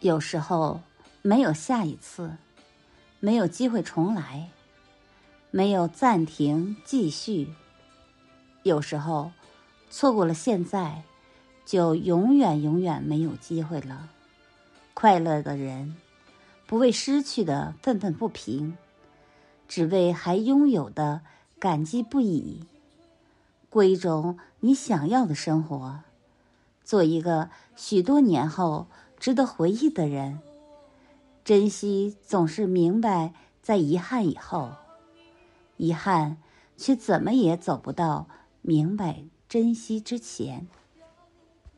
有时候没有下一次，没有机会重来，没有暂停继续。有时候错过了现在，就永远永远没有机会了。快乐的人不为失去的愤愤不平，只为还拥有的感激不已。过一种你想要的生活，做一个许多年后。值得回忆的人，珍惜总是明白在遗憾以后，遗憾却怎么也走不到明白珍惜之前。